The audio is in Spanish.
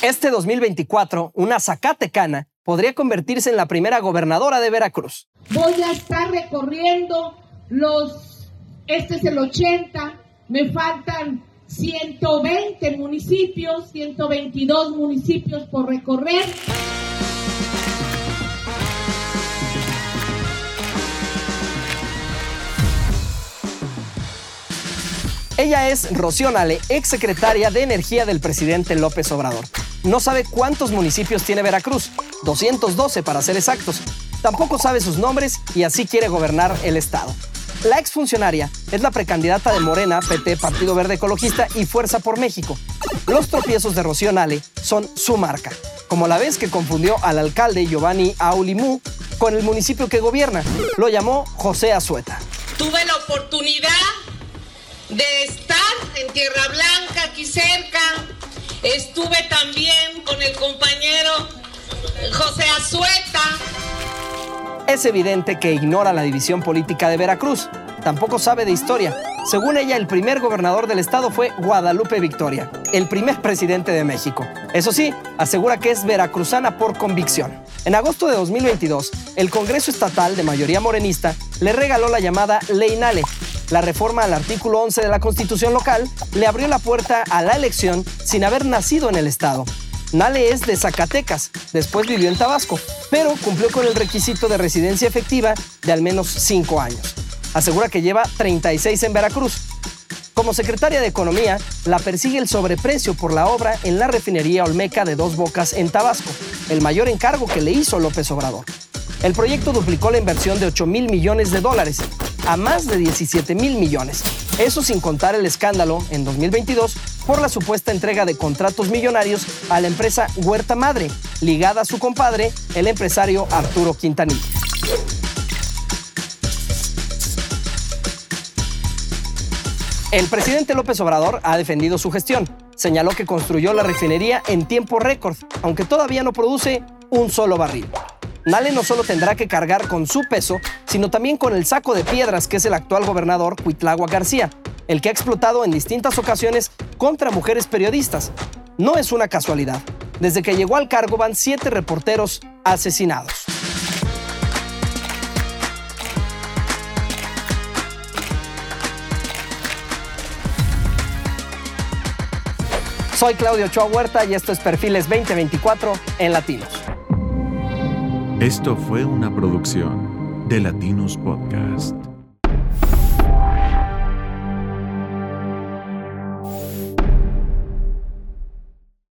Este 2024, una Zacatecana podría convertirse en la primera gobernadora de Veracruz. Voy a estar recorriendo los, este es el 80, me faltan 120 municipios, 122 municipios por recorrer. Ella es Rocío Nale, exsecretaria de Energía del presidente López Obrador. No sabe cuántos municipios tiene Veracruz, 212 para ser exactos. Tampoco sabe sus nombres y así quiere gobernar el estado. La exfuncionaria es la precandidata de Morena, PT, Partido Verde Ecologista y Fuerza por México. Los tropiezos de Rocío Nale son su marca, como la vez que confundió al alcalde Giovanni Aulimú con el municipio que gobierna. Lo llamó José Azueta. Tuve la oportunidad de estar en Tierra Blanca, también el compañero José Azueta. Es evidente que ignora la división política de Veracruz. Tampoco sabe de historia. Según ella, el primer gobernador del estado fue Guadalupe Victoria, el primer presidente de México. Eso sí, asegura que es veracruzana por convicción. En agosto de 2022, el Congreso Estatal de mayoría morenista le regaló la llamada Ley Nale, la reforma al artículo 11 de la Constitución local le abrió la puerta a la elección sin haber nacido en el Estado. Nale es de Zacatecas, después vivió en Tabasco, pero cumplió con el requisito de residencia efectiva de al menos 5 años. Asegura que lleva 36 en Veracruz. Como secretaria de Economía, la persigue el sobreprecio por la obra en la refinería Olmeca de Dos Bocas en Tabasco, el mayor encargo que le hizo López Obrador. El proyecto duplicó la inversión de 8 mil millones de dólares a más de 17 mil millones. Eso sin contar el escándalo en 2022 por la supuesta entrega de contratos millonarios a la empresa Huerta Madre, ligada a su compadre, el empresario Arturo Quintanilla. El presidente López Obrador ha defendido su gestión. Señaló que construyó la refinería en tiempo récord, aunque todavía no produce un solo barril. Nale no solo tendrá que cargar con su peso, sino también con el saco de piedras que es el actual gobernador Cuitlagua García, el que ha explotado en distintas ocasiones contra mujeres periodistas. No es una casualidad. Desde que llegó al cargo van siete reporteros asesinados. Soy Claudio Ochoa Huerta y esto es Perfiles 2024 en Latinos. Esto fue una producción de Latinos Podcast.